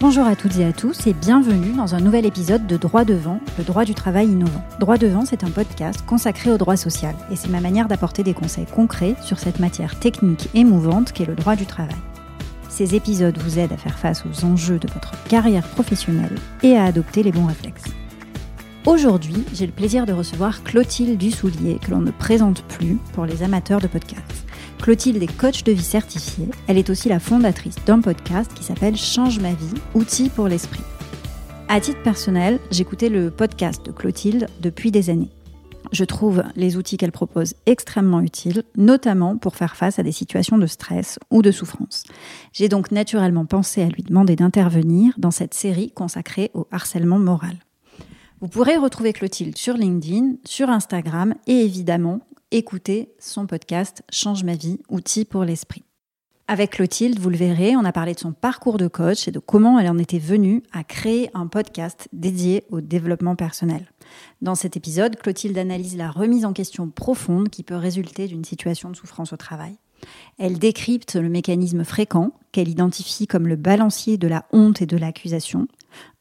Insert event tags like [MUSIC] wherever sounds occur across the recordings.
Bonjour à toutes et à tous et bienvenue dans un nouvel épisode de Droit devant, le droit du travail innovant. Droit devant, c'est un podcast consacré au droit social et c'est ma manière d'apporter des conseils concrets sur cette matière technique et mouvante qu'est le droit du travail. Ces épisodes vous aident à faire face aux enjeux de votre carrière professionnelle et à adopter les bons réflexes. Aujourd'hui, j'ai le plaisir de recevoir Clotilde Dussoulier, que l'on ne présente plus pour les amateurs de podcasts. Clotilde est coach de vie certifiée. Elle est aussi la fondatrice d'un podcast qui s'appelle Change ma vie, outils pour l'esprit. À titre personnel, j'écoutais le podcast de Clotilde depuis des années. Je trouve les outils qu'elle propose extrêmement utiles, notamment pour faire face à des situations de stress ou de souffrance. J'ai donc naturellement pensé à lui demander d'intervenir dans cette série consacrée au harcèlement moral. Vous pourrez retrouver Clotilde sur LinkedIn, sur Instagram et évidemment écouter son podcast Change ma vie, outils pour l'esprit. Avec Clotilde, vous le verrez, on a parlé de son parcours de coach et de comment elle en était venue à créer un podcast dédié au développement personnel. Dans cet épisode, Clotilde analyse la remise en question profonde qui peut résulter d'une situation de souffrance au travail. Elle décrypte le mécanisme fréquent qu'elle identifie comme le balancier de la honte et de l'accusation,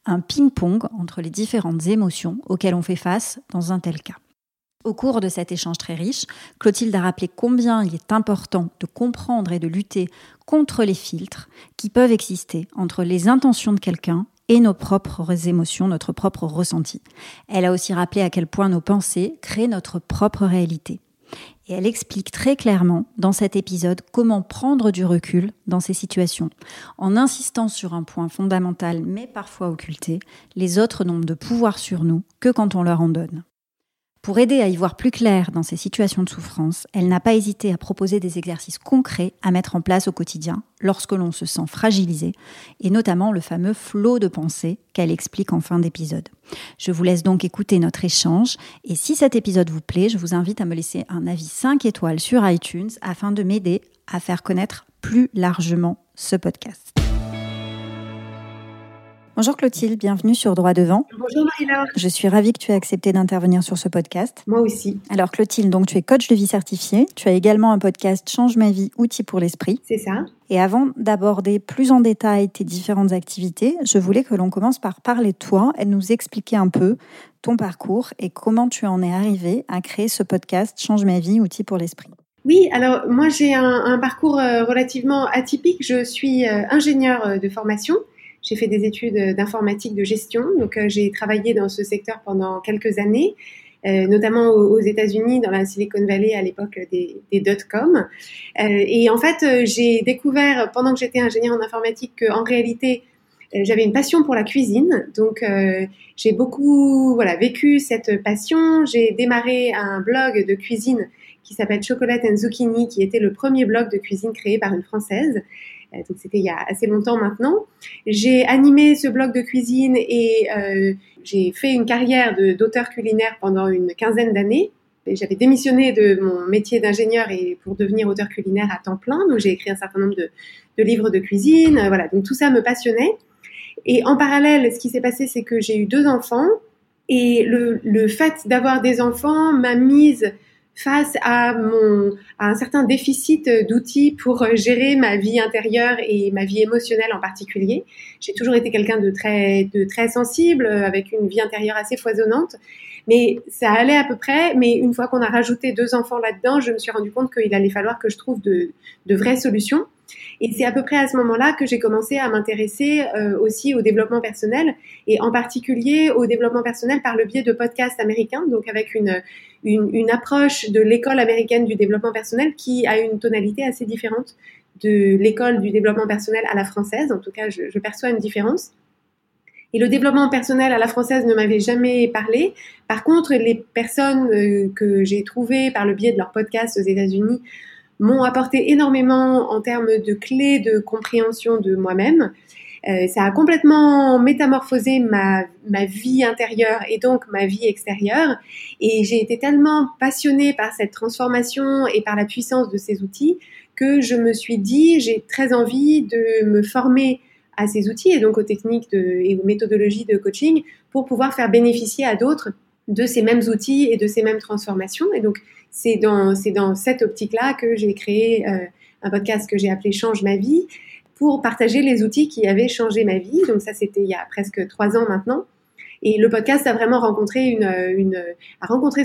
un ping-pong entre les différentes émotions auxquelles on fait face dans un tel cas. Au cours de cet échange très riche, Clotilde a rappelé combien il est important de comprendre et de lutter contre les filtres qui peuvent exister entre les intentions de quelqu'un et nos propres émotions, notre propre ressenti. Elle a aussi rappelé à quel point nos pensées créent notre propre réalité. Et elle explique très clairement dans cet épisode comment prendre du recul dans ces situations, en insistant sur un point fondamental mais parfois occulté, les autres n'ont de pouvoir sur nous que quand on leur en donne. Pour aider à y voir plus clair dans ces situations de souffrance, elle n'a pas hésité à proposer des exercices concrets à mettre en place au quotidien lorsque l'on se sent fragilisé, et notamment le fameux flot de pensée qu'elle explique en fin d'épisode. Je vous laisse donc écouter notre échange, et si cet épisode vous plaît, je vous invite à me laisser un avis 5 étoiles sur iTunes afin de m'aider à faire connaître plus largement ce podcast. Bonjour Clotilde, bienvenue sur Droit Devant. Bonjour Marie-Laure. Je suis ravie que tu aies accepté d'intervenir sur ce podcast. Moi aussi. Alors Clotilde, donc tu es coach de vie certifié. Tu as également un podcast Change ma vie, outils pour l'esprit. C'est ça. Et avant d'aborder plus en détail tes différentes activités, je voulais que l'on commence par parler de toi et nous expliquer un peu ton parcours et comment tu en es arrivé à créer ce podcast Change ma vie, outils pour l'esprit. Oui, alors moi j'ai un, parcours euh, relativement atypique. Je suis euh, ingénieur euh, de formation. J'ai fait des études d'informatique de gestion, donc euh, j'ai travaillé dans ce secteur pendant quelques années. Euh, notamment aux, États-Unis, dans la Silicon Valley à l'époque des, des dot-com. Euh, et en fait, j'ai découvert pendant que j'étais ingénieur en informatique qu'en réalité, j'avais une passion pour la cuisine. Donc, j'ai beaucoup voilà vécu cette passion. J'ai démarré un blog de cuisine qui s'appelle Chocolate and Zucchini, qui était le premier blog de cuisine créé par une Française. Euh, donc c'était il y a assez longtemps maintenant. J'ai animé ce blog de cuisine et euh, j'ai fait une carrière d'auteur culinaire pendant une quinzaine d'années. J'avais démissionné de mon métier d'ingénieur et pour devenir auteur culinaire à temps plein. Donc j'ai écrit un certain nombre de, livres de cuisine. Voilà, donc tout ça me passionnait. Et en parallèle, ce qui s'est passé, c'est que j'ai eu deux enfants. Et le fait d'avoir des enfants m'a mise face à mon à un certain déficit d'outils pour gérer ma vie intérieure et ma vie émotionnelle en particulier. J'ai toujours été quelqu'un de très de très sensible avec une vie intérieure assez foisonnante, mais ça allait à peu près. Mais une fois qu'on a rajouté deux enfants là-dedans, je me suis rendu compte qu'il allait falloir que je trouve de de vraies solutions. Et c'est à peu près à ce moment-là que j'ai commencé à m'intéresser euh, aussi au développement personnel et en particulier au développement personnel par le biais de podcasts américains, donc avec une, une, une approche de l'école américaine du développement personnel qui a une tonalité assez différente de l'école du développement personnel à la française. En tout cas, je, je perçois une différence. Et le développement personnel à la française ne m'avait jamais parlé. Par contre, les personnes euh, que j'ai trouvées par le biais de leurs podcasts aux États-Unis m'ont apporté énormément en termes de clés de compréhension de moi-même. Euh, ça a complètement métamorphosé ma, ma vie intérieure et donc ma vie extérieure. Et j'ai été tellement passionnée par cette transformation et par la puissance de ces outils que je me suis dit, j'ai très envie de me former à ces outils et donc aux techniques et aux méthodologies de coaching pour pouvoir faire bénéficier à d'autres de ces mêmes outils et de ces mêmes transformations. Et donc, c'est dans, cette optique-là que j'ai créé euh, un podcast que j'ai appelé Change ma vie pour partager les outils qui avaient changé ma vie. Donc ça, c'était il y a presque trois ans maintenant. Et le podcast a vraiment rencontré une,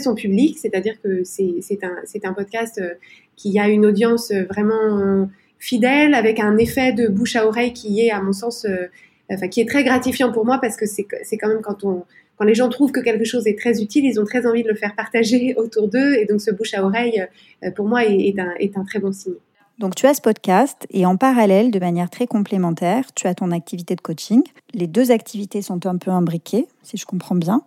son public, c'est-à-dire que c'est un, podcast euh, qui a une audience vraiment fidèle, avec un effet de bouche à oreille qui est, à mon sens, euh, qui est très gratifiant pour moi parce que c'est quand même quand on, quand les gens trouvent que quelque chose est très utile, ils ont très envie de le faire partager [LAUGHS] autour d'eux. Et donc, ce bouche à oreille, euh, pour moi, est, un, est un très bon signe. Donc tu as ce podcast et en parallèle, de manière très complémentaire, tu as ton activité de coaching. Les deux activités sont un peu imbriquées, si je comprends bien.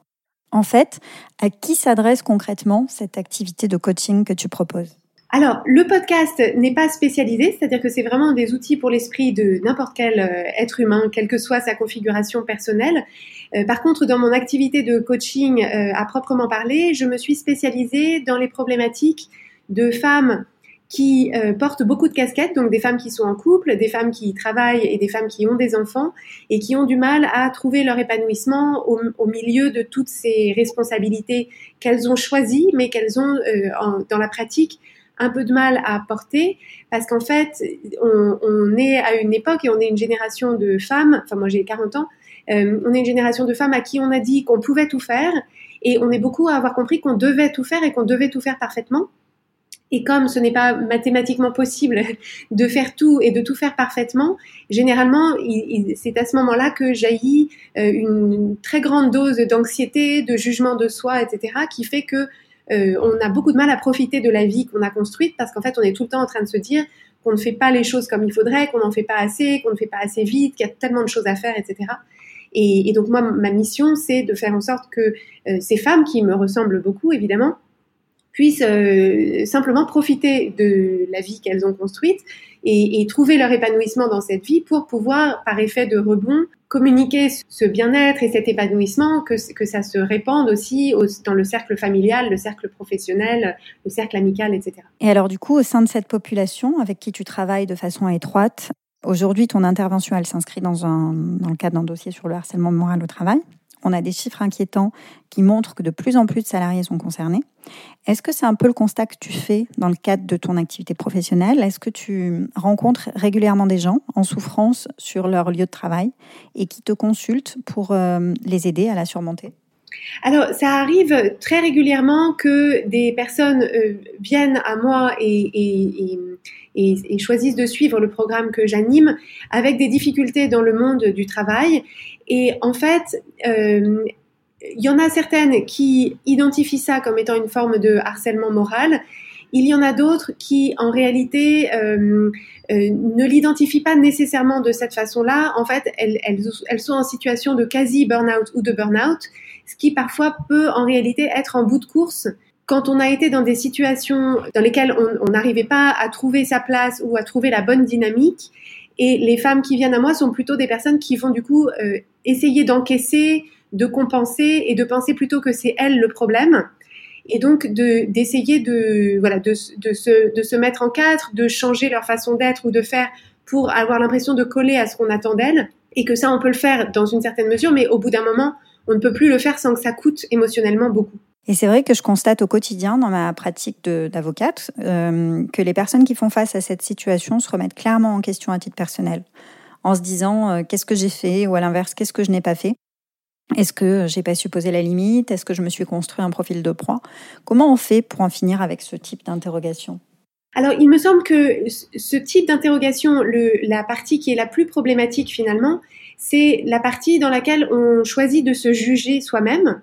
En fait, à qui s'adresse concrètement cette activité de coaching que tu proposes? Alors, le podcast n'est pas spécialisé, c'est-à-dire que c'est vraiment des outils pour l'esprit de n'importe quel euh, être humain, quelle que soit sa configuration personnelle. Euh, par contre, dans mon activité de coaching euh, à proprement parler, je me suis spécialisée dans les problématiques de femmes qui portent beaucoup de casquettes, donc des femmes qui sont en couple, des femmes qui travaillent et des femmes qui ont des enfants et qui ont du mal à trouver leur épanouissement au, milieu de toutes ces responsabilités qu'elles ont choisies, mais qu'elles ont dans la pratique un peu de mal à porter parce qu'en fait, on, est à une époque et on est une génération de femmes, enfin moi j'ai 40 ans, euh, on est une génération de femmes à qui on a dit qu'on pouvait tout faire et on est beaucoup à avoir compris qu'on devait tout faire et qu'on devait tout faire parfaitement. Et comme ce n'est pas mathématiquement possible [LAUGHS] de faire tout et de tout faire parfaitement, généralement, c'est à ce moment-là que jaillit euh, une très grande dose d'anxiété, de jugement de soi, etc., qui fait que euh, on a beaucoup de mal à profiter de la vie qu'on a construite parce qu'en fait, on est tout le temps en train de se dire qu'on ne fait pas les choses comme il faudrait, qu'on n'en fait pas assez, qu'on ne fait pas assez vite, qu'il y a tellement de choses à faire, etc. Et, donc moi, ma mission, c'est de faire en sorte que euh, ces femmes qui me ressemblent beaucoup, évidemment, puissent euh, simplement profiter de la vie qu'elles ont construite et, trouver leur épanouissement dans cette vie pour pouvoir, par effet de rebond, communiquer ce bien-être et cet épanouissement, que, ça se répande aussi au, dans le cercle familial, le cercle professionnel, le cercle amical, etc. Et alors du coup, au sein de cette population avec qui tu travailles de façon étroite, aujourd'hui ton intervention, elle s'inscrit dans, un, dans le cadre d'un dossier sur le harcèlement moral au travail? On a des chiffres inquiétants qui montrent que de plus en plus de salariés sont concernés. Est-ce que c'est un peu le constat que tu fais dans le cadre de ton activité professionnelle? Est-ce que tu rencontres régulièrement des gens en souffrance sur leur lieu de travail et qui te consultent pour euh, les aider à la surmonter? Alors, ça arrive très régulièrement que des personnes euh, viennent à moi et, choisissent de suivre le programme que j'anime avec des difficultés dans le monde du travail. Et en fait, euh, il y en a certaines qui identifient ça comme étant une forme de harcèlement moral. Il y en a d'autres qui, en réalité, euh, euh, ne l'identifient pas nécessairement de cette façon-là. En fait, elles, sont en situation de quasi burn-out ou de burn-out, ce qui parfois peut en réalité être en bout de course. Quand on a été dans des situations dans lesquelles on n'arrivait pas à trouver sa place ou à trouver la bonne dynamique, et les femmes qui viennent à moi sont plutôt des personnes qui vont du coup euh, essayer d'encaisser, de compenser et de penser plutôt que c'est elles le problème. Et donc d'essayer de, voilà de, de, se, de se mettre en cadre, de changer leur façon d'être ou de faire pour avoir l'impression de coller à ce qu'on attend d'elles. Et que ça, on peut le faire dans une certaine mesure, mais au bout d'un moment, on ne peut plus le faire sans que ça coûte émotionnellement beaucoup. Et c'est vrai que je constate au quotidien dans ma pratique d'avocate euh, que les personnes qui font face à cette situation se remettent clairement en question à titre personnel, en se disant euh, qu'est-ce que j'ai fait ou à l'inverse qu'est-ce que je n'ai pas fait? Est-ce que j'ai pas su poser la limite? Est-ce que je me suis construit un profil de proie? Comment on fait pour en finir avec ce type d'interrogation? Alors, il me semble que ce type d'interrogation, la partie qui est la plus problématique finalement, c'est la partie dans laquelle on choisit de se juger soi-même.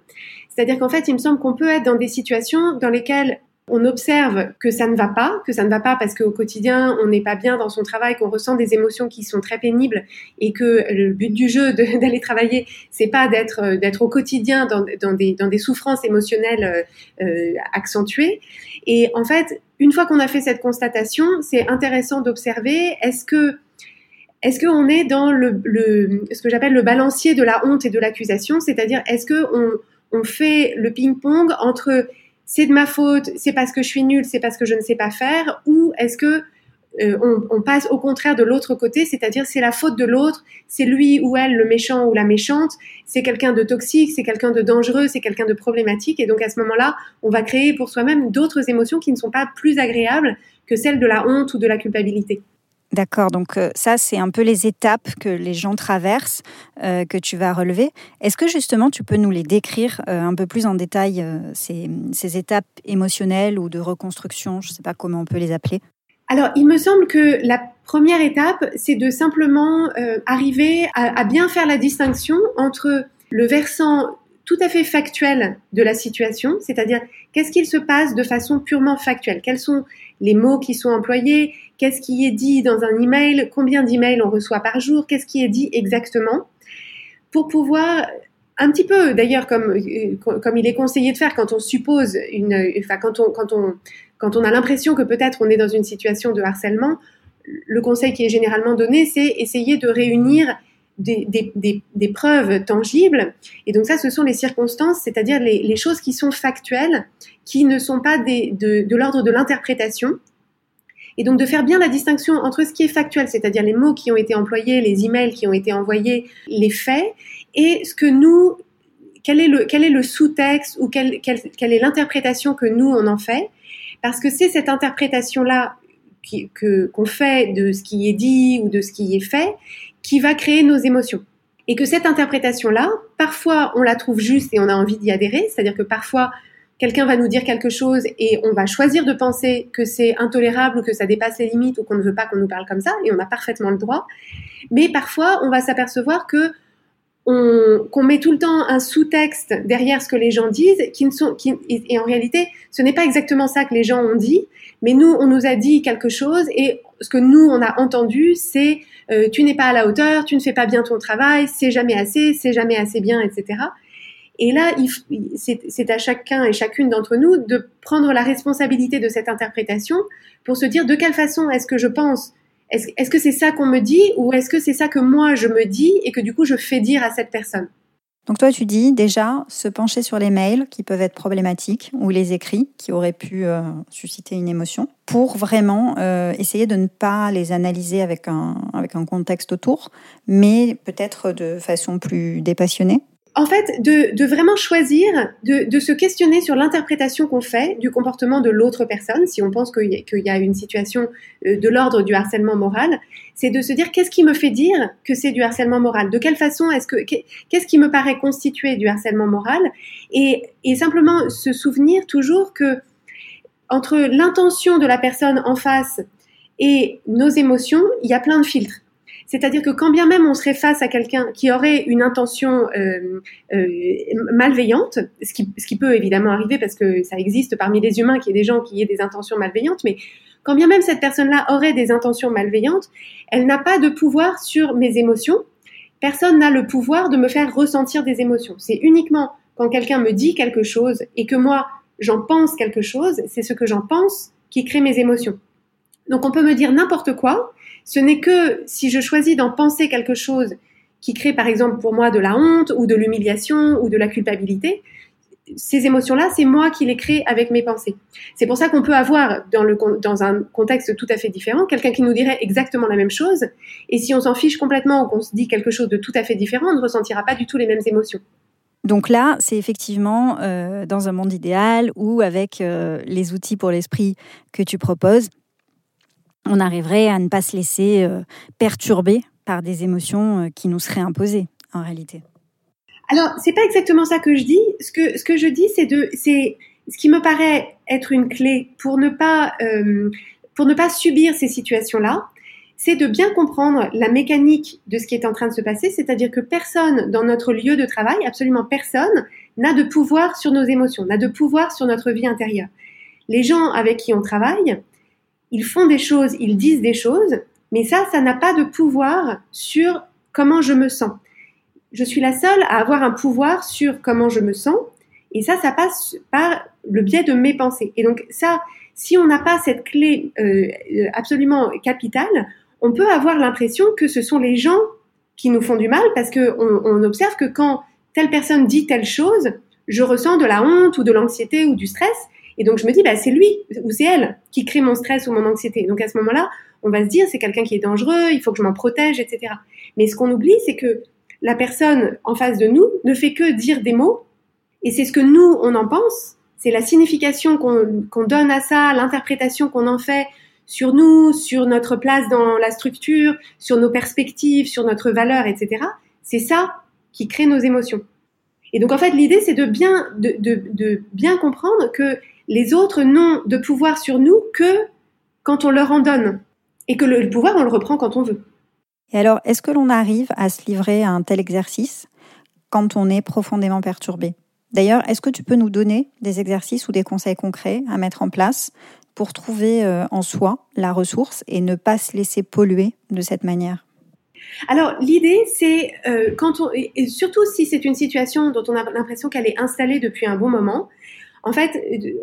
C'est-à-dire qu'en fait, il me semble qu'on peut être dans des situations dans lesquelles on observe que ça ne va pas, que ça ne va pas parce qu'au quotidien, on n'est pas bien dans son travail, qu'on ressent des émotions qui sont très pénibles et que le but du jeu [LAUGHS] d'aller travailler, c'est pas d'être euh, d'être au quotidien dans, dans, des, dans des souffrances émotionnelles euh, euh, accentuées. Et en fait, une fois qu'on a fait cette constatation, c'est intéressant d'observer est-ce que est-ce qu'on est dans le, ce que j'appelle le balancier de la honte et de l'accusation, c'est-à-dire est-ce que on, fait le ping-pong entre c'est de ma faute, c'est parce que je suis nulle, c'est parce que je ne sais pas faire, ou est-ce que euh, on, passe au contraire de l'autre côté, c'est-à-dire c'est la faute de l'autre, c'est lui ou elle le méchant ou la méchante, c'est quelqu'un de toxique, c'est quelqu'un de dangereux, c'est quelqu'un de problématique, et donc à ce moment-là, on va créer pour soi-même d'autres émotions qui ne sont pas plus agréables que celles de la honte ou de la culpabilité. D'accord, donc euh, ça, c'est un peu les étapes que les gens traversent, euh, que tu vas relever. Est-ce que justement, tu peux nous les décrire euh, un peu plus en détail, ces, étapes émotionnelles ou de reconstruction Je ne sais pas comment on peut les appeler? Alors, il me semble que la première étape, c'est de simplement arriver à, à bien faire la distinction entre le versant tout à fait factuel de la situation, c'est-à-dire qu'est-ce qu'il se passe de façon purement factuelle, quels sont les mots qui sont employés, qu'est-ce qui est dit dans un email, combien d'emails on reçoit par jour, qu'est-ce qui est dit exactement, pour pouvoir un petit peu, d'ailleurs, comme, euh, comme il est conseillé de faire quand on suppose une, enfin, quand on, quand on, quand on a l'impression que peut-être on est dans une situation de harcèlement, le conseil qui est généralement donné, c'est essayer de réunir des, preuves tangibles. Et donc ça, ce sont les circonstances, c'est-à-dire les, choses qui sont factuelles, qui ne sont pas de, l'ordre de l'interprétation, et donc de faire bien la distinction entre ce qui est factuel, c'est-à-dire les mots qui ont été employés, les emails qui ont été envoyés, les faits, et ce que nous, quel est le, le sous-texte ou quelle, est l'interprétation que nous on en fait, parce que c'est cette interprétation-là qu'on fait de ce qui est dit ou de ce qui est fait qui va créer nos émotions. Et que cette interprétation-là, parfois on la trouve juste et on a envie d'y adhérer, c'est-à-dire que parfois quelqu'un va nous dire quelque chose et on va choisir de penser que c'est intolérable ou que ça dépasse les limites ou qu'on ne veut pas qu'on nous parle comme ça et on a parfaitement le droit. Mais parfois, on va s'apercevoir que qu'on met tout le temps un sous-texte derrière ce que les gens disent, qui ne sont, et, en réalité, ce n'est pas exactement ça que les gens ont dit, mais nous, on nous a dit quelque chose et ce que nous, on a entendu, c'est euh, tu n'es pas à la hauteur, tu ne fais pas bien ton travail, c'est jamais assez, c'est jamais assez bien, etc. Et là, c'est à chacun et chacune d'entre nous de prendre la responsabilité de cette interprétation pour se dire de quelle façon est-ce que je pense Est-ce que c'est ça qu'on me dit ou est-ce que c'est ça que moi je me dis et que du coup je fais dire à cette personne donc toi, tu dis déjà se pencher sur les mails qui peuvent être problématiques ou les écrits qui auraient pu euh, susciter une émotion pour vraiment euh, essayer de ne pas les analyser avec un, avec un contexte autour, mais peut-être de façon plus dépassionnée en fait, de, vraiment choisir, de, se questionner sur l'interprétation qu'on fait du comportement de l'autre personne, si on pense qu'il y, a une situation euh, de l'ordre du harcèlement moral, c'est de se dire qu'est-ce qui me fait dire que c'est du harcèlement moral? De quelle façon est-ce que qu'est-ce qui me paraît constituer du harcèlement moral? Et, et simplement se souvenir toujours que entre l'intention de la personne en face et nos émotions, il y a plein de filtres. C'est-à-dire que quand bien même on serait face à quelqu'un qui aurait une intention euh, euh, malveillante, ce qui, ce qui peut évidemment arriver parce que ça existe parmi les humains qu'il y ait des gens qui aient des intentions malveillantes, mais quand bien même cette personne-là aurait des intentions malveillantes, elle n'a pas de pouvoir sur mes émotions. Personne n'a le pouvoir de me faire ressentir des émotions. C'est uniquement quand quelqu'un me dit quelque chose et que moi j'en pense quelque chose, c'est ce que j'en pense qui crée mes émotions. Donc on peut me dire n'importe quoi, ce n'est que si je choisis d'en penser quelque chose qui crée par exemple pour moi de la honte ou de l'humiliation ou de la culpabilité, ces émotions-là, c'est moi qui les crée avec mes pensées. C'est pour ça qu'on peut avoir dans, un contexte tout à fait différent quelqu'un qui nous dirait exactement la même chose, et si on s'en fiche complètement ou qu'on se dit quelque chose de tout à fait différent, on ne ressentira pas du tout les mêmes émotions. Donc là, c'est effectivement euh, dans un monde idéal ou avec euh, les outils pour l'esprit que tu proposes, on arriverait à ne pas se laisser euh, perturber par des émotions euh, qui nous seraient imposées en réalité. Alors, c'est pas exactement ça que je dis. Ce que, ce que je dis, c'est de, c'est ce qui me paraît être une clé pour ne pas, euh, pour ne pas subir ces situations-là, c'est de bien comprendre la mécanique de ce qui est en train de se passer, c'est-à-dire que personne dans notre lieu de travail, absolument personne, n'a de pouvoir sur nos émotions, n'a de pouvoir sur notre vie intérieure. Les gens avec qui on travaille, ils font des choses, ils disent des choses, mais ça, ça n'a pas de pouvoir sur comment je me sens. Je suis la seule à avoir un pouvoir sur comment je me sens, et ça, ça passe par le biais de mes pensées. Et donc ça, si on n'a pas cette clé euh, absolument capitale, on peut avoir l'impression que ce sont les gens qui nous font du mal, parce que on observe que quand telle personne dit telle chose, je ressens de la honte ou de l'anxiété ou du stress, et donc je me dis, bah, c'est lui ou c'est elle qui crée mon stress ou mon anxiété. Donc à ce moment-là, on va se dire, c'est quelqu'un qui est dangereux, il faut que je m'en protège, etc. Mais ce qu'on oublie, c'est que la personne en face de nous ne fait que dire des mots, et c'est ce que nous, on en pense, c'est la signification qu'on donne à ça, l'interprétation qu'on en fait sur nous, sur notre place dans la structure, sur nos perspectives, sur notre valeur, etc. C'est ça qui crée nos émotions. Et donc en fait, l'idée, c'est de bien, de, de bien comprendre que les autres n'ont de pouvoir sur nous que quand on leur en donne. Et que le pouvoir, on le reprend quand on veut. Et alors, est-ce que l'on arrive à se livrer à un tel exercice quand on est profondément perturbé? D'ailleurs, est-ce que tu peux nous donner des exercices ou des conseils concrets à mettre en place pour trouver euh, en soi la ressource et ne pas se laisser polluer de cette manière? Alors l'idée, c'est euh, quand on, et surtout si c'est une situation dont on a l'impression qu'elle est installée depuis un bon moment, en fait,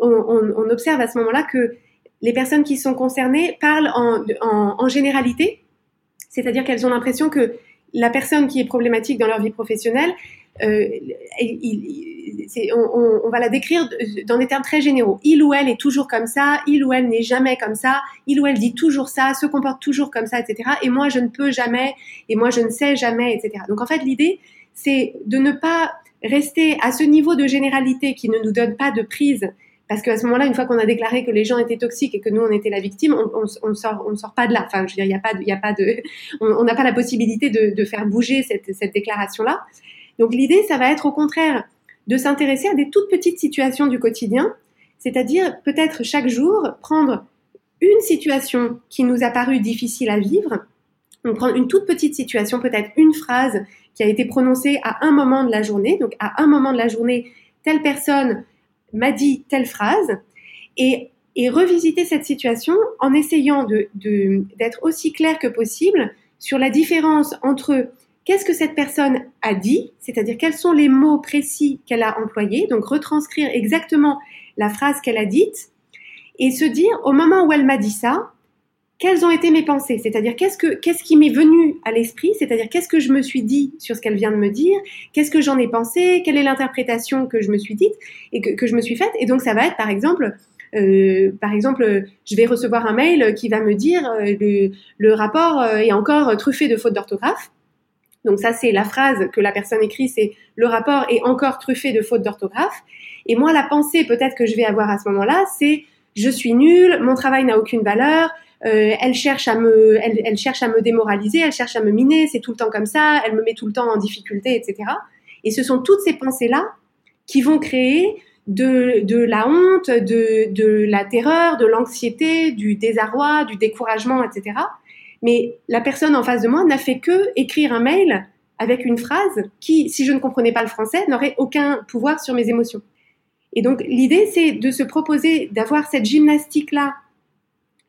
on, observe à ce moment-là que les personnes qui sont concernées parlent en, en généralité, c'est-à-dire qu'elles ont l'impression que la personne qui est problématique dans leur vie professionnelle, euh, on, va la décrire dans des termes très généraux. Il ou elle est toujours comme ça, il ou elle n'est jamais comme ça, il ou elle dit toujours ça, se comporte toujours comme ça, etc. Et moi, je ne peux jamais, et moi, je ne sais jamais, etc. Donc en fait, l'idée, c'est de ne pas rester à ce niveau de généralité qui ne nous donne pas de prise parce qu'à ce moment-là, une fois qu'on a déclaré que les gens étaient toxiques et que nous on était la victime, on, on, sort, on ne sort pas de là. Enfin, je veux dire, il n'y a pas, il y a pas de, [LAUGHS] on n'a pas la possibilité de, faire bouger cette, cette déclaration-là. Donc l'idée, ça va être au contraire de s'intéresser à des toutes petites situations du quotidien, c'est-à-dire peut-être chaque jour prendre une situation qui nous a paru difficile à vivre, on prend une toute petite situation, peut-être une phrase qui a été prononcée à un moment de la journée. Donc à un moment de la journée, telle personne m'a dit telle phrase et, et revisiter cette situation en essayant de, d'être aussi clair que possible sur la différence entre qu'est-ce que cette personne a dit, c'est-à-dire quels sont les mots précis qu'elle a employés, donc retranscrire exactement la phrase qu'elle a dite et se dire au moment où elle m'a dit ça, quelles ont été mes pensées, c'est-à-dire qu'est-ce que qu'est-ce qui m'est venu à l'esprit, c'est-à-dire qu'est-ce que je me suis dit sur ce qu'elle vient de me dire, qu'est-ce que j'en ai pensé, quelle est l'interprétation que je me suis dite et que, que, je me suis faite, et donc ça va être par exemple euh, par exemple, je vais recevoir un mail qui va me dire euh, le, le, rapport euh, est encore truffé de fautes d'orthographe. Donc ça, c'est la phrase que la personne écrit, c'est le rapport est encore truffé de fautes d'orthographe. Et moi, la pensée peut-être que je vais avoir à ce moment-là, c'est je suis nulle, mon travail n'a aucune valeur, euh, elle cherche à me, elle, elle, cherche à me démoraliser, elle cherche à me miner, c'est tout le temps comme ça, elle me met tout le temps en difficulté, etc. Et ce sont toutes ces pensées-là qui vont créer de, de la honte, de, de la terreur, de l'anxiété, du désarroi, du découragement, etc. Mais la personne en face de moi n'a fait que écrire un mail avec une phrase qui, si je ne comprenais pas le français, n'aurait aucun pouvoir sur mes émotions. Et donc l'idée, c'est de se proposer d'avoir cette gymnastique-là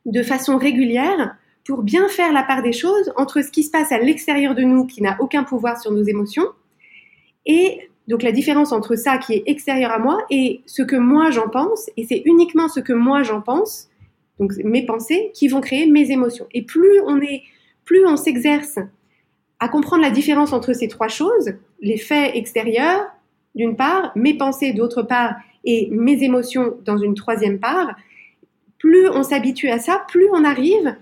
de façon régulière pour bien faire la part des choses entre ce qui se passe à l'extérieur de nous, qui n'a aucun pouvoir sur nos émotions, et donc la différence entre ça qui est extérieur à moi et ce que moi j'en pense, et c'est uniquement ce que moi j'en pense, donc mes pensées, qui vont créer mes émotions. Et plus on est, plus on s'exerce à comprendre la différence entre ces trois choses, les faits extérieurs d'une part, mes pensées d'autre part, et mes émotions dans une troisième part, plus on s'habitue à ça, plus on arrive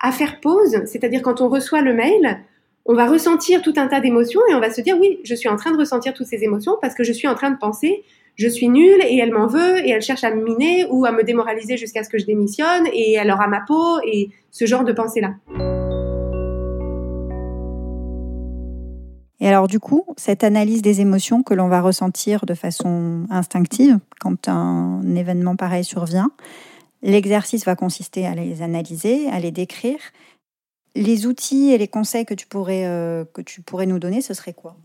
à faire pause, c'est-à-dire quand on reçoit le mail, on va ressentir tout un tas d'émotions et on va se dire oui, je suis en train de ressentir toutes ces émotions parce que je suis en train de penser je suis nulle et elle m'en veut et elle cherche à me miner ou à me démoraliser jusqu'à ce que je démissionne et elle aura ma peau et ce genre de pensée-là. Et alors du coup, cette analyse des émotions que l'on va ressentir de façon instinctive quand un événement pareil survient, L'exercice va consister à les analyser, à les décrire. Les outils et les conseils que tu pourrais, euh, que tu pourrais nous donner, ce serait quoi?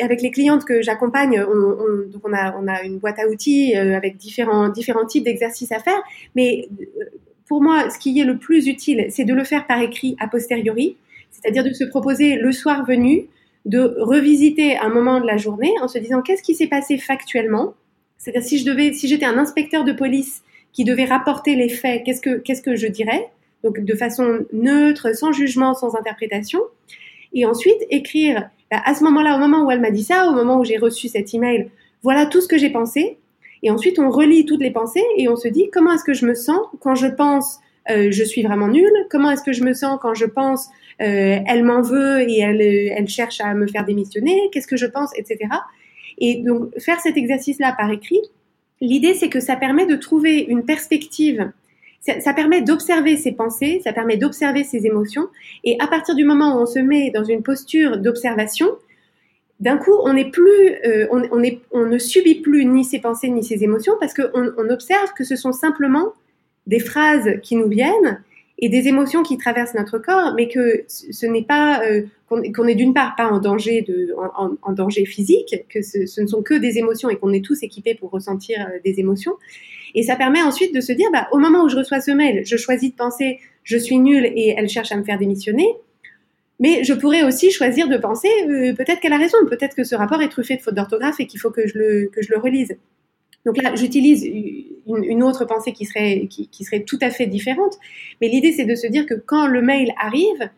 Avec les clientes que j'accompagne, on, on, a, on, a, une boîte à outils euh, avec différents, différents types d'exercices à faire. Mais euh, pour moi, ce qui est le plus utile, c'est de le faire par écrit a posteriori, c'est-à-dire de se proposer le soir venu de revisiter un moment de la journée en se disant qu'est-ce qui s'est passé factuellement? C'est-à-dire si si j'étais un inspecteur de police qui devait rapporter les faits, qu'est-ce que, qu'est-ce que je dirais? Donc de façon neutre, sans jugement, sans interprétation. Et ensuite, écrire bah, à ce moment-là, au moment où elle m'a dit ça, au moment où j'ai reçu cet email, voilà tout ce que j'ai pensé. Et ensuite, on relit toutes les pensées et on se dit comment est-ce que je me sens quand je pense euh, je suis vraiment nulle? Comment est-ce que je me sens quand je pense euh, elle m'en veut et elle, elle cherche à me faire démissionner? Qu'est-ce que je pense, etc. Et donc faire cet exercice-là par écrit, L'idée, c'est que ça permet de trouver une perspective. ça, permet d'observer ses pensées, ça permet d'observer ses émotions. Et à partir du moment où on se met dans une posture d'observation, d'un coup, on plus, euh, on, ne subit plus ni ses pensées ni ses émotions parce qu'on on observe que ce sont simplement des phrases qui nous viennent et des émotions qui traversent notre corps, mais que ce n'est pas euh, qu'on est d'une part pas en danger physique, que ce, ce, ne sont que des émotions et qu'on est tous équipés pour ressentir euh, des émotions. Et ça permet ensuite de se dire, bah, au moment où je reçois ce mail, je choisis de penser je suis nulle et elle cherche à me faire démissionner. Mais je pourrais aussi choisir de penser euh, peut-être qu'elle a raison, peut-être que ce rapport est truffé de fautes d'orthographe et qu'il faut que je le que je le relise. Donc là, j'utilise une, autre pensée qui serait, qui, serait tout à fait différente. Mais l'idée, c'est de se dire que quand le mail arrive,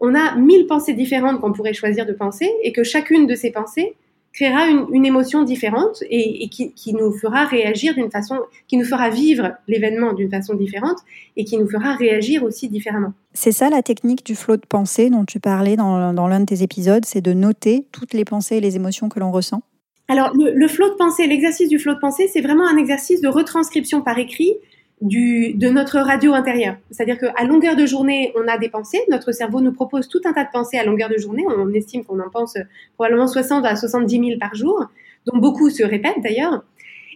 on a mille pensées différentes qu'on pourrait choisir de penser et que chacune de ces pensées créera une, émotion différente et, qui, nous fera réagir d'une façon, qui nous fera vivre l'événement d'une façon différente et qui nous fera réagir aussi différemment. C'est ça la technique du flot de pensée dont tu parlais dans, dans l'un de tes épisodes, c'est de noter toutes les pensées et les émotions que l'on ressent? Alors, le, flot de pensée, l'exercice du flot de pensée, c'est vraiment un exercice de retranscription par écrit du, de notre radio intérieure. C'est-à-dire qu'à longueur de journée, on a des pensées. Notre cerveau nous propose tout un tas de pensées à longueur de journée. On estime qu'on en pense probablement 60 à 70 000 par jour, dont beaucoup se répètent d'ailleurs.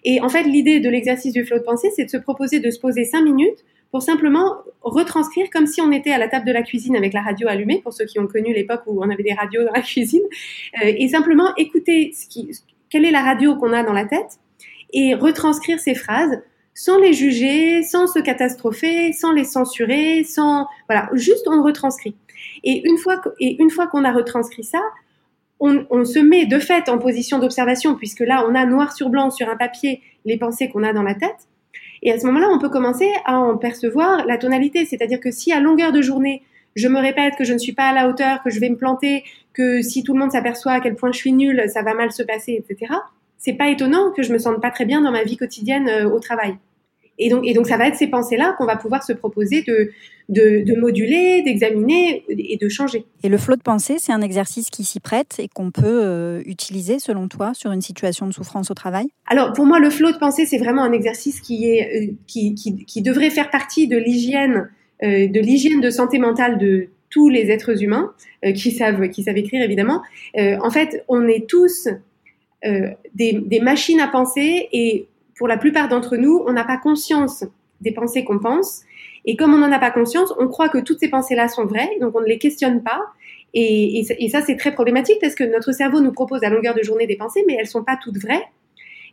Et en fait, l'idée de l'exercice du flot de pensée, c'est de se proposer de se poser 5 minutes pour simplement retranscrire comme si on était à la table de la cuisine avec la radio allumée, pour ceux qui ont connu l'époque où on avait des radios dans la [LAUGHS] cuisine, euh, et simplement écouter ce qui, quelle est la radio qu'on a dans la tête et retranscrire ces phrases sans les juger, sans se catastropher, sans les censurer, sans voilà, juste on retranscrit. Et une fois et une fois qu'on a retranscrit ça, on, on, se met de fait en position d'observation puisque là on a noir sur blanc sur un papier les pensées qu'on a dans la tête. Et à ce moment-là, on peut commencer à en percevoir la tonalité, c'est-à-dire que si à longueur de journée je me répète que je ne suis pas à la hauteur, que je vais me planter, que si tout le monde s'aperçoit à quel point je suis nulle, ça va mal se passer, etc. C'est pas étonnant que je me sente pas très bien dans ma vie quotidienne euh, au travail. Et donc, et donc, ça va être ces pensées-là qu'on va pouvoir se proposer de, de, moduler, d'examiner et de changer. Et le flot de pensée, c'est un exercice qui s'y prête et qu'on peut euh, utiliser, selon toi, sur une situation de souffrance au travail? Alors, pour moi, le flot de pensée, c'est vraiment un exercice qui, est, euh, qui, qui, qui devrait faire partie de l'hygiène de l'hygiène de santé mentale de tous les êtres humains euh, qui savent qui savent écrire évidemment. Euh, en fait, on est tous des, machines à penser et pour la plupart d'entre nous, on n'a pas conscience des pensées qu'on pense. Et comme on n'en a pas conscience, on croit que toutes ces pensées-là sont vraies, donc on ne les questionne pas. Et, et, et ça, c'est très problématique parce que notre cerveau nous propose à longueur de journée des pensées, mais elles sont pas toutes vraies.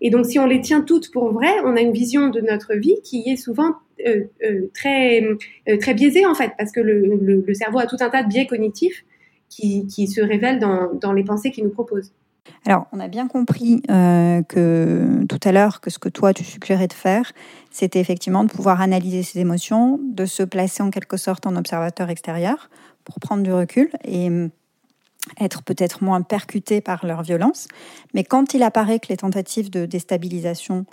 Et donc, si on les tient toutes pour vraies, on a une vision de notre vie qui est souvent euh, euh, très, euh, très biaisée, en fait, parce que le, cerveau a tout un tas de biais cognitifs qui, qui se révèlent dans, dans les pensées qu'il nous propose. Alors, on a bien compris que tout à l'heure que ce que toi tu suggérais de faire, c'était effectivement de pouvoir analyser ses émotions, de se placer en quelque sorte en observateur extérieur pour prendre du recul et être peut-être moins percuté par leur violence. Mais quand il apparaît que les tentatives de déstabilisation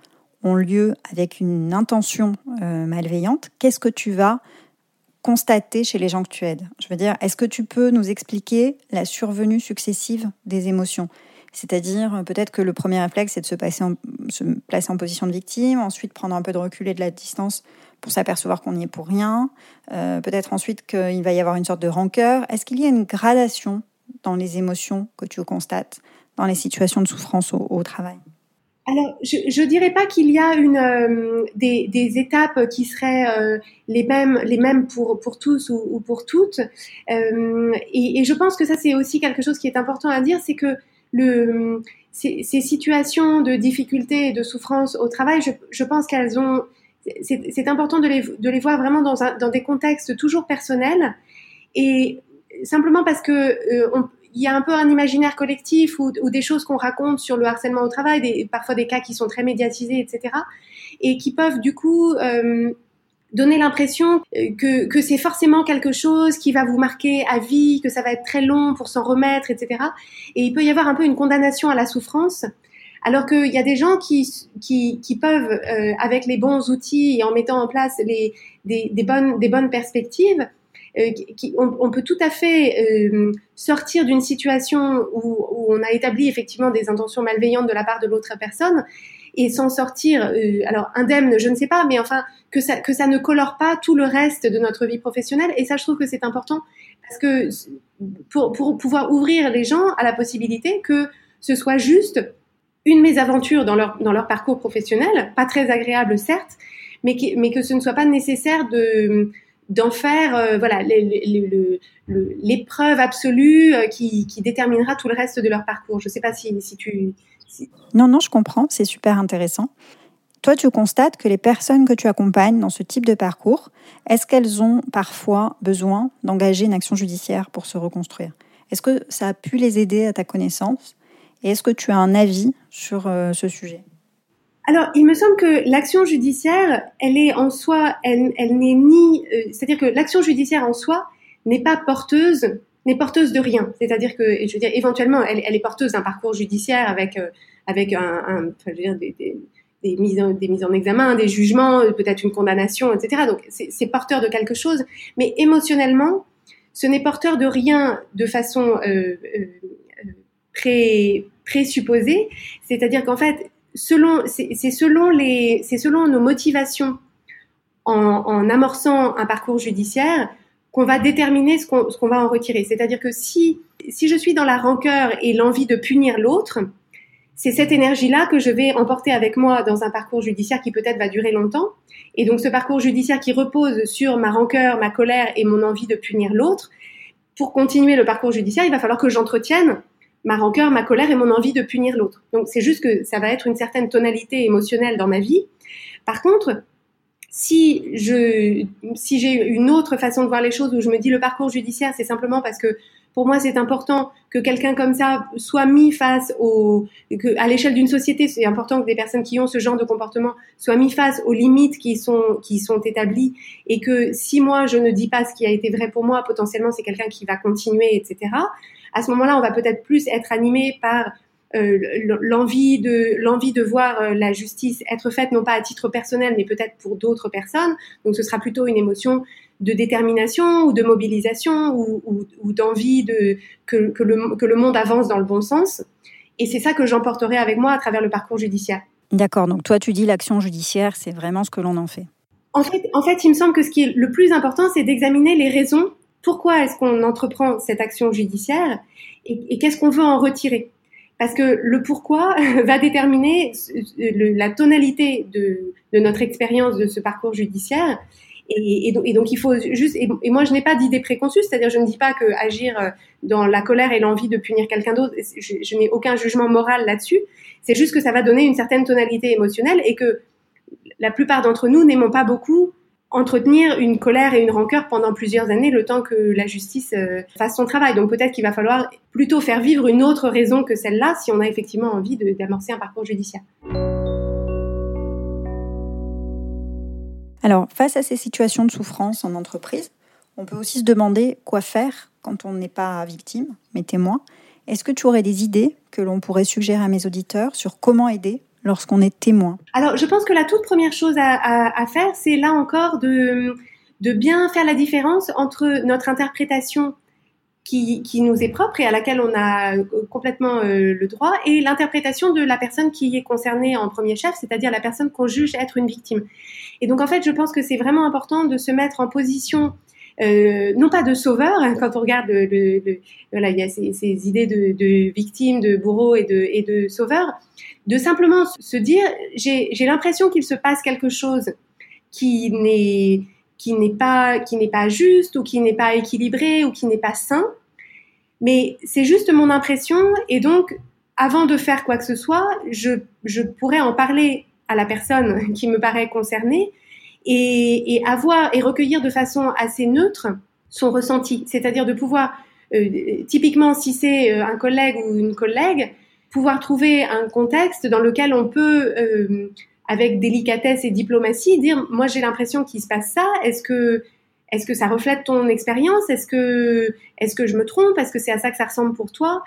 ont lieu avec une intention euh, malveillante, qu'est-ce que tu vas constater chez les gens que tu aides? Je veux dire, est-ce que tu peux nous expliquer la survenue successive des émotions? C'est-à-dire peut-être que le premier réflexe, c'est de se placer en position de victime, ensuite prendre un peu de recul et de la distance pour s'apercevoir qu'on n'y est pour rien, euh, peut-être ensuite qu'il va y avoir une sorte de rancœur. Est-ce qu'il y a une gradation dans les émotions que tu constates dans les situations de souffrance au, travail alors, je ne dirais pas qu'il y a une, euh, des, étapes qui seraient euh, les mêmes, les mêmes pour, pour tous ou, ou pour toutes. Euh, et, je pense que ça, c'est aussi quelque chose qui est important à dire, c'est que le, ces, situations de difficulté et de souffrance au travail, je, je pense qu'elles ont... C'est important de les, de les voir vraiment dans, un, dans des contextes toujours personnels. Et simplement parce que euh, il y a un peu un imaginaire collectif ou, des choses qu'on raconte sur le harcèlement au travail, parfois des cas qui sont très médiatisés, etc., et qui peuvent du coup euh, donner l'impression que, que c'est forcément quelque chose qui va vous marquer à vie, que ça va être très long pour s'en remettre, etc. Et il peut y avoir un peu une condamnation à la souffrance. Alors qu'il y a des gens qui, peuvent, euh, avec les bons outils et en mettant en place des bonnes perspectives, euh, on, peut tout à fait euh, sortir d'une situation où, on a établi effectivement des intentions malveillantes de la part de l'autre personne et s'en sortir, euh, alors indemne, je ne sais pas, mais enfin que ça ne colore pas tout le reste de notre vie professionnelle. Et ça, je trouve que c'est important parce que pour, pouvoir ouvrir les gens à la possibilité que ce soit juste une mésaventure dans leur parcours professionnel, pas très agréable certes, mais que ce ne soit pas nécessaire de d'en faire euh, voilà l'épreuve absolue euh, qui, déterminera tout le reste de leur parcours. Je ne sais pas si, si tu... Non, non, je comprends, c'est super intéressant. Toi, tu constates que les personnes que tu accompagnes dans ce type de parcours, est-ce qu'elles ont parfois besoin d'engager une action judiciaire pour se reconstruire? Est-ce que ça a pu les aider à ta connaissance? Et est-ce que tu as un avis sur euh, ce sujet? Alors, il me semble que l'action judiciaire, elle est en soi, elle, elle n'est ni, euh, c'est-à-dire que l'action judiciaire en soi n'est pas porteuse, n'est porteuse de rien. C'est-à-dire que, je veux dire, éventuellement, elle, elle est porteuse d'un parcours judiciaire avec, euh, avec un, un je veux dire, des, des, des, mises en, des mises en examen, des jugements, peut-être une condamnation, etc. Donc, c'est porteur de quelque chose, mais émotionnellement, ce n'est porteur de rien de façon euh, euh, pré, présupposée. C'est-à-dire qu'en fait, selon, c'est selon nos motivations en, amorçant un parcours judiciaire qu'on va déterminer ce qu'on, ce qu'on va en retirer. C'est-à-dire que si, si je suis dans la rancœur et l'envie de punir l'autre, c'est cette énergie-là que je vais emporter avec moi dans un parcours judiciaire qui peut-être va durer longtemps. Et donc ce parcours judiciaire qui repose sur ma rancœur, ma colère et mon envie de punir l'autre, pour continuer le parcours judiciaire, il va falloir que j'entretienne ma rancœur, ma colère et mon envie de punir l'autre. Donc c'est juste que ça va être une certaine tonalité émotionnelle dans ma vie. Par contre, si je si j'ai une autre façon de voir les choses où je me dis le parcours judiciaire c'est simplement parce que pour moi c'est important que quelqu'un comme ça soit mis face au que à l'échelle d'une société c'est important que des personnes qui ont ce genre de comportement soient mis face aux limites qui sont qui sont établies et que si moi je ne dis pas ce qui a été vrai pour moi potentiellement c'est quelqu'un qui va continuer etc à ce moment-là, on va peut-être plus être animé par euh, l'envie de l'envie de voir euh, la justice être faite non pas à titre personnel mais peut-être pour d'autres personnes donc ce sera plutôt une émotion de détermination ou de mobilisation ou, ou, ou d'envie de que, que, le, que le monde avance dans le bon sens et c'est ça que j'emporterai avec moi à travers le parcours judiciaire. D'accord, donc toi tu dis l'action judiciaire, c'est vraiment ce que l'on en fait. En fait, en fait, il me semble que ce qui est le plus important, c'est d'examiner les raisons pourquoi est-ce qu'on entreprend cette action judiciaire et, qu'est-ce qu'on veut en retirer? Parce que le pourquoi [LAUGHS] va déterminer la tonalité de, notre expérience de ce parcours judiciaire. Et, donc, il faut juste. Et, moi, je n'ai pas d'idée préconçue, c'est-à-dire je ne dis pas que agir euh, dans la colère et l'envie de punir quelqu'un d'autre, je, je n'ai aucun jugement moral là-dessus. C'est juste que ça va donner une certaine tonalité émotionnelle et que la plupart d'entre nous n'aimons pas beaucoup entretenir une colère et une rancœur pendant plusieurs années, le temps que la justice euh, fasse son travail. Donc peut-être qu'il va falloir plutôt faire vivre une autre raison que celle-là si on a effectivement envie d'amorcer un parcours judiciaire. Alors, face à ces situations de souffrance en entreprise, on peut aussi se demander quoi faire quand on n'est pas victime, mais témoin. Est-ce que tu aurais des idées que l'on pourrait suggérer à mes auditeurs sur comment aider lorsqu'on est témoin Alors, je pense que la toute première chose à, faire, c'est là encore de, bien faire la différence entre notre interprétation qui, nous est propre et à laquelle on a euh, complètement euh, le droit, et l'interprétation de la personne qui est concernée en premier chef, c'est-à-dire la personne qu'on juge être une victime. Et donc en fait, je pense que c'est vraiment important de se mettre en position non pas de sauveur, hein, quand on regarde voilà, il y a ces, idées de, de, victimes, de bourreaux et de, et de sauveurs, de simplement se dire, j'ai l'impression qu'il se passe quelque chose qui n'est qui n'est pas qui n'est pas juste ou qui n'est pas équilibré ou qui n'est pas sain, mais c'est juste mon impression et donc avant de faire quoi que ce soit, je, je pourrais en parler à la personne [LAUGHS] qui me paraît concernée et, et, avoir et recueillir de façon assez neutre son ressenti, c'est-à-dire de pouvoir, euh, typiquement si c'est euh, un collègue ou une collègue, pouvoir trouver un contexte dans lequel on peut, euh, avec délicatesse et diplomatie, dire moi j'ai l'impression qu'il se passe ça. Est-ce que est-ce que ça reflète ton expérience? Est-ce que est-ce que je me trompe? Est-ce que c'est à ça que ça ressemble pour toi?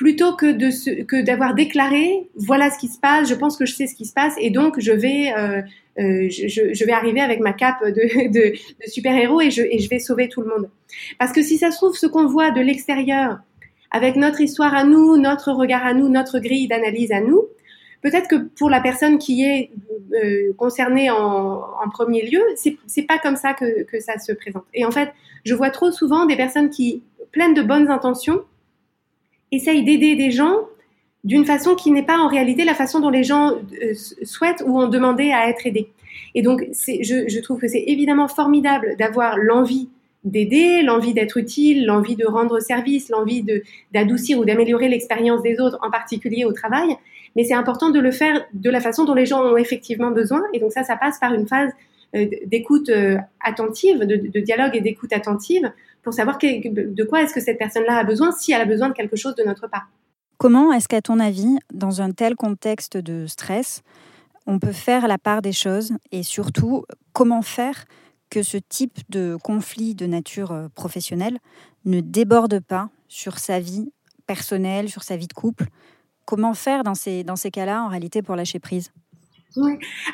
Plutôt que d'avoir déclaré voilà ce qui se passe, je pense que je sais ce qui se passe et donc je vais euh, euh, je, vais arriver avec ma cape de, [LAUGHS] de, de super héros et je, vais sauver tout le monde. Parce que si ça se trouve ce qu'on voit de l'extérieur avec notre histoire à nous, notre regard à nous, notre grille d'analyse à nous, peut-être que pour la personne qui est euh, concernée en, premier lieu, c'est pas comme ça que ça se présente. Et en fait, je vois trop souvent des personnes qui, pleines de bonnes intentions, essayent d'aider des gens d'une façon qui n'est pas en réalité la façon dont les gens euh, souhaitent ou ont demandé à être aidés. Et donc, je, trouve que c'est évidemment formidable d'avoir l'envie d'aider, l'envie d'être utile, l'envie de rendre service, l'envie d'adoucir ou d'améliorer l'expérience des autres, en particulier au travail. Mais c'est important de le faire de la façon dont les gens ont effectivement besoin. Et donc ça, ça passe par une phase euh, d'écoute euh, attentive, de, dialogue et d'écoute attentive, pour savoir de quoi est-ce que cette personne-là a besoin, si elle a besoin de quelque chose de notre part. Comment est-ce qu'à ton avis, dans un tel contexte de stress, on peut faire la part des choses et surtout comment faire que ce type de conflit de nature euh, professionnelle ne déborde pas sur sa vie personnelle, sur sa vie de couple? Comment faire dans ces, dans ces cas-là, en réalité, pour lâcher prise?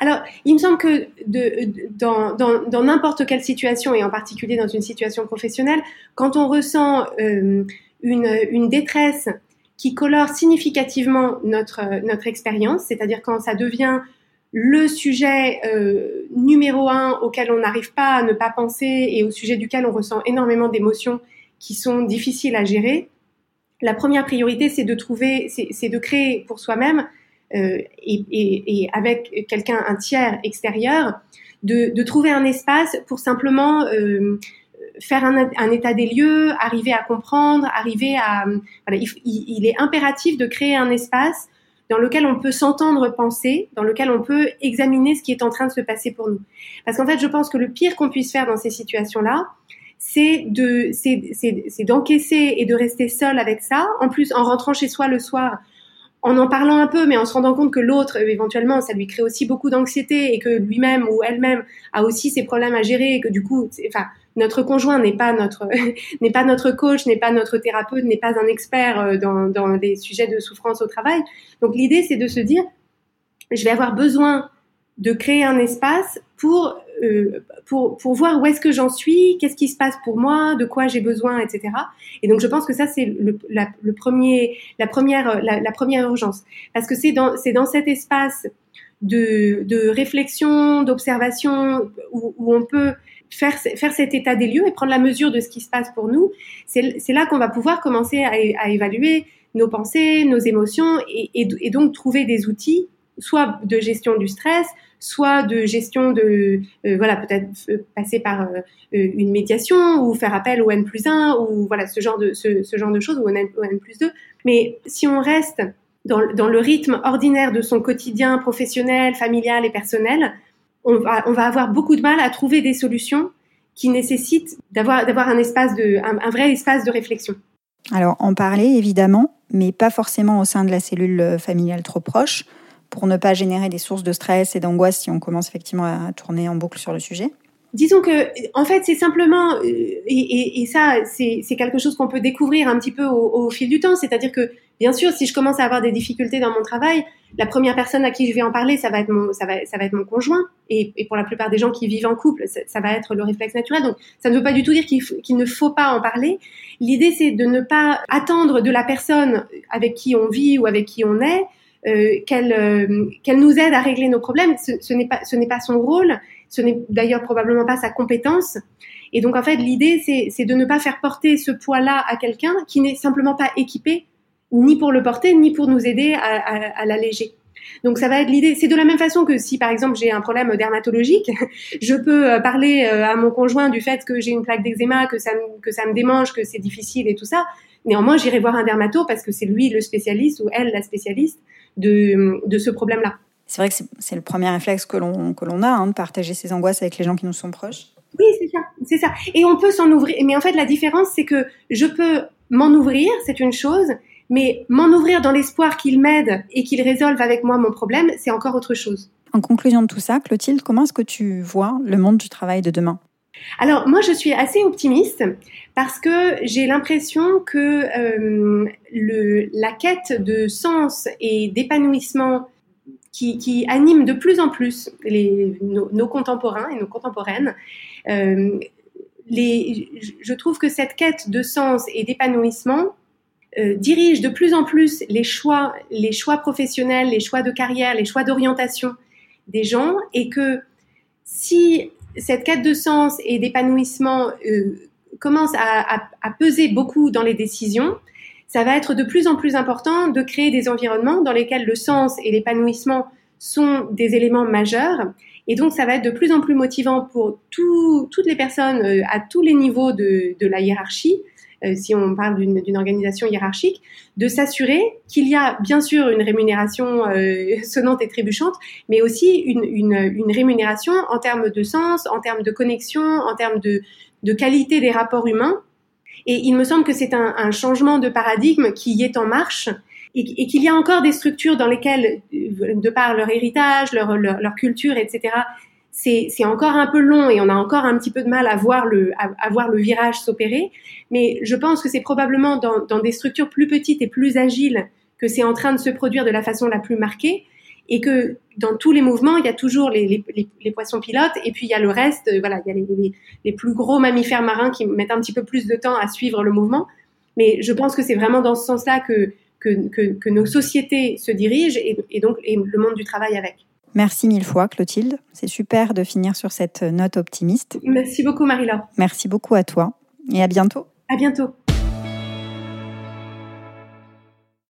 Alors, il me semble que de, dans n'importe quelle situation, et en particulier dans une situation professionnelle, quand on ressent euh, une, une, détresse qui colore significativement notre, notre expérience, c'est-à-dire quand ça devient le sujet euh, numéro un auquel on n'arrive pas à ne pas penser et au sujet duquel on ressent énormément d'émotions qui sont difficiles à gérer, la première priorité, c'est de trouver, c'est de créer pour soi-même et, et, et, avec quelqu'un, un tiers extérieur, de, de, trouver un espace pour simplement euh, faire un, un, état des lieux, arriver à comprendre, arriver à... Voilà, il, il, est impératif de créer un espace dans lequel on peut s'entendre penser, dans lequel on peut examiner ce qui est en train de se passer pour nous. Parce qu'en fait, je pense que le pire qu'on puisse faire dans ces situations-là, c'est de, c'est d'encaisser et de rester seul avec ça. En plus, en rentrant chez soi le soir, en en parlant un peu, mais en se rendant compte que l'autre, éventuellement, ça lui crée aussi beaucoup d'anxiété et que lui-même ou elle-même a aussi ses problèmes à gérer et que du coup, enfin, notre conjoint n'est pas notre [LAUGHS] n'est pas notre coach, n'est pas notre thérapeute, n'est pas un expert euh, dans, dans les sujets de souffrance au travail. Donc l'idée, c'est de se dire, je vais avoir besoin de créer un espace pour euh, pour pour voir où est-ce que j'en suis, qu'est-ce qui se passe pour moi, de quoi j'ai besoin, etc. Et donc je pense que ça c'est le, la, premier la première la, première urgence parce que c'est dans c'est dans cet espace de de réflexion, d'observation où, on peut faire, faire cet état des lieux et prendre la mesure de ce qui se passe pour nous, c'est là qu'on va pouvoir commencer à, évaluer nos pensées, nos émotions et, et, donc trouver des outils, soit de gestion du stress, soit de gestion de, euh, voilà, peut-être euh, passer par euh, une médiation ou faire appel au N plus 1 ou voilà, ce genre de, ce, ce genre de choses ou au N, plus 2. Mais si on reste dans, dans le rythme ordinaire de son quotidien professionnel, familial et personnel, on va, on va avoir beaucoup de mal à trouver des solutions qui nécessitent d'avoir, d'avoir un espace de, un, vrai espace de réflexion. Alors, en parler évidemment, mais pas forcément au sein de la cellule familiale trop proche, pour ne pas générer des sources de stress et d'angoisse si on commence effectivement à tourner en boucle sur le sujet. Disons que, en fait, c'est simplement, euh, et, ça, c'est, quelque chose qu'on peut découvrir un petit peu au, fil du temps. C'est-à-dire que, bien sûr, si je commence à avoir des difficultés dans mon travail, la première personne à qui je vais en parler, ça va être mon, ça va, ça va être mon conjoint. Et, pour la plupart des gens qui vivent en couple, ça, va être le réflexe naturel. Donc, ça ne veut pas du tout dire qu'il, ne faut pas en parler. L'idée, c'est de ne pas attendre de la personne avec qui on vit ou avec qui on est qu'elle, euh, qu'elle nous aide à régler nos problèmes. Ce, n'est pas, ce n'est pas son rôle. Ce n'est d'ailleurs probablement pas sa compétence. Et donc, en fait, l'idée, c'est, de ne pas faire porter ce poids-là à quelqu'un qui n'est simplement pas équipé ni pour le porter, ni pour nous aider à, l'alléger. Donc ça va être l'idée. C'est de la même façon que si par exemple j'ai un problème dermatologique, [LAUGHS] je peux euh, parler euh, à mon conjoint du fait que j'ai une plaque d'eczéma, que ça que ça me démange, que c'est difficile et tout ça. Néanmoins, j'irai voir un dermato parce que c'est lui le spécialiste ou elle la spécialiste de, de ce problème-là. C'est vrai que c'est le premier réflexe que l'on que l'on a, hein, de partager ses angoisses avec les gens qui nous sont proches. Oui, c'est ça, c'est ça. Et on peut s'en ouvrir. Mais en fait, la différence, c'est que je peux m'en ouvrir, c'est une chose, mais m'en ouvrir dans l'espoir qu'il m'aide et qu'il résolve avec moi mon problème, c'est encore autre chose. En conclusion de tout ça, Clotilde, comment est-ce que tu vois le monde du travail de demain? Alors moi je suis assez optimiste parce que j'ai l'impression que euh, le, la quête de sens et d'épanouissement qui, qui, anime de plus en plus les, nos, contemporains et nos contemporaines, euh, les, je trouve que cette quête de sens et d'épanouissement euh, dirige de plus en plus les choix, les choix professionnels, les choix de carrière, les choix d'orientation des gens, et que si cette quête de sens et d'épanouissement euh, commence à, peser beaucoup dans les décisions, ça va être de plus en plus important de créer des environnements dans lesquels le sens et l'épanouissement sont des éléments majeurs. Et donc, ça va être de plus en plus motivant pour tout, toutes les personnes euh, à tous les niveaux de, la hiérarchie si on parle d'une organisation hiérarchique, de s'assurer qu'il y a bien sûr une rémunération euh, [LAUGHS] sonnante et trébuchante, mais aussi une, rémunération en termes de sens, en termes de connexion, en termes de, qualité des rapports humains. Et il me semble que c'est un, changement de paradigme qui est en marche et, qu'il y a encore des structures dans lesquelles, de par leur héritage, leur culture, etc., c'est encore un peu long et on a encore un petit peu de mal à voir le, à, voir le virage s'opérer. Mais je pense que c'est probablement dans, dans, des structures plus petites et plus agiles que c'est en train de se produire de la façon la plus marquée et que dans tous les mouvements, il y a toujours les, les, les, poissons pilotes et puis il y a le reste, voilà, il y a les, les, plus gros mammifères marins qui mettent un petit peu plus de temps à suivre le mouvement. Mais je pense que c'est vraiment dans ce sens-là que, que, que, que, nos sociétés se dirigent et, et donc et le monde du travail avec. Merci mille fois, Clotilde. C'est super de finir sur cette note optimiste. Merci beaucoup, Marie-Laure. Merci beaucoup à toi et à bientôt. À bientôt.